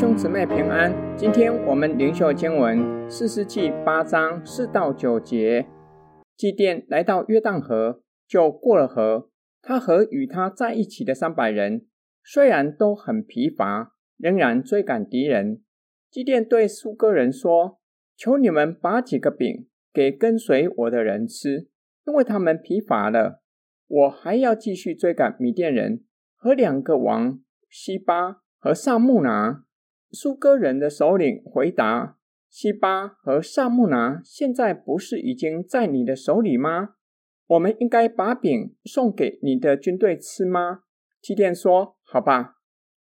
兄姊妹平安，今天我们灵修经文四世纪八章四到九节。祭奠来到约旦河，就过了河。他和与他在一起的三百人，虽然都很疲乏，仍然追赶敌人。祭奠对苏哥人说：“求你们把几个饼给跟随我的人吃，因为他们疲乏了。我还要继续追赶米甸人和两个王西巴和萨木拿。”苏哥人的首领回答：“西巴和萨木拿现在不是已经在你的手里吗？我们应该把饼送给你的军队吃吗？”基甸说：“好吧。”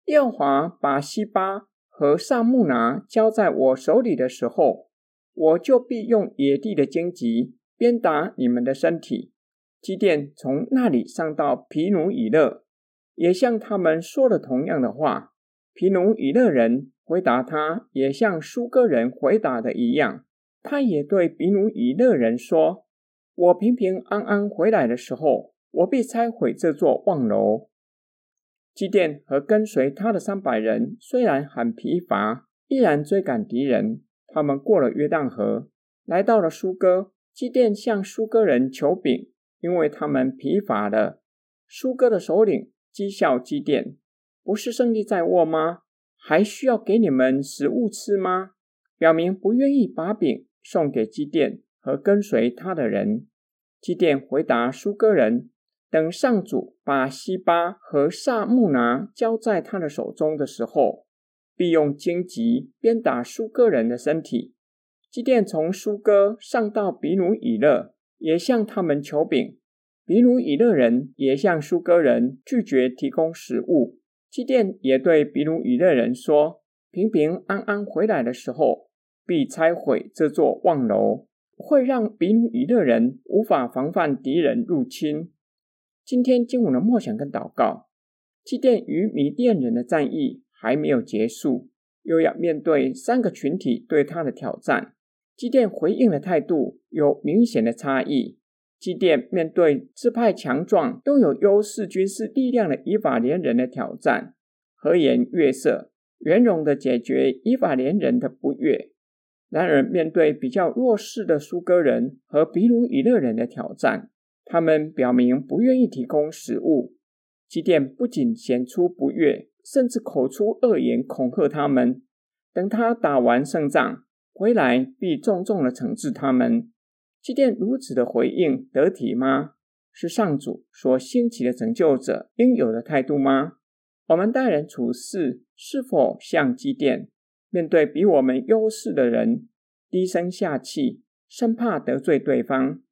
耶和华把西巴和萨木拿交在我手里的时候，我就必用野地的荆棘鞭打你们的身体。基甸从那里上到毗努伊勒，也向他们说了同样的话。毗努伊勒人。回答他，也像苏哥人回答的一样。他也对比努伊勒人说：“我平平安安回来的时候，我必拆毁这座望楼。”基甸和跟随他的三百人虽然很疲乏，依然追赶敌人。他们过了约旦河，来到了苏哥。基甸向苏哥人求饼，因为他们疲乏了。苏哥的首领讥笑基甸：“不是胜利在握吗？”还需要给你们食物吃吗？表明不愿意把饼送给基甸和跟随他的人。基甸回答苏哥人：“等上主把西巴和撒木拿交在他的手中的时候，必用荆棘鞭打苏哥人的身体。”基甸从苏哥上到比努以勒，也向他们求饼。比努以勒人也向苏哥人拒绝提供食物。基甸也对比鲁伊勒人说：“平平安安回来的时候，必拆毁这座望楼，会让比鲁伊勒人无法防范敌人入侵。”今天经文的默想跟祷告，基甸与米甸人的战役还没有结束，又要面对三个群体对他的挑战。基甸回应的态度有明显的差异。基甸面对支派强壮、拥有优势军事力量的以法莲人的挑战，和颜悦色、圆融地解决以法莲人的不悦；然而，面对比较弱势的苏哥人和比努伊勒人的挑战，他们表明不愿意提供食物。基甸不仅显出不悦，甚至口出恶言恐吓他们。等他打完胜仗回来，必重重的惩治他们。基甸如此的回应得体吗？是上主所兴起的拯救者应有的态度吗？我们待人处事是否像基甸，面对比我们优势的人，低声下气，生怕得罪对方；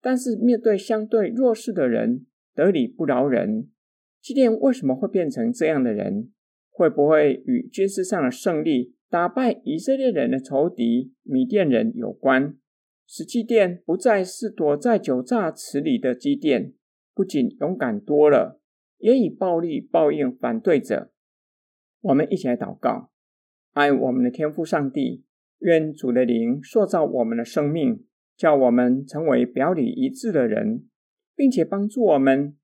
但是面对相对弱势的人，得理不饶人。基甸为什么会变成这样的人？会不会与军事上的胜利，打败以色列人的仇敌米甸人有关？使基甸不再是躲在酒榨池里的基甸，不仅勇敢多了，也以暴力报应反对者。我们一起来祷告：爱我们的天父上帝，愿主的灵塑造我们的生命，叫我们成为表里一致的人，并且帮助我们，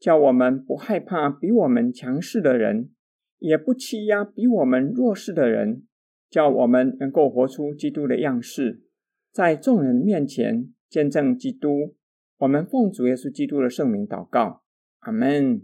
叫我们不害怕比我们强势的人，也不欺压比我们弱势的人，叫我们能够活出基督的样式。在众人面前见证基督，我们奉主耶稣基督的圣名祷告，阿门。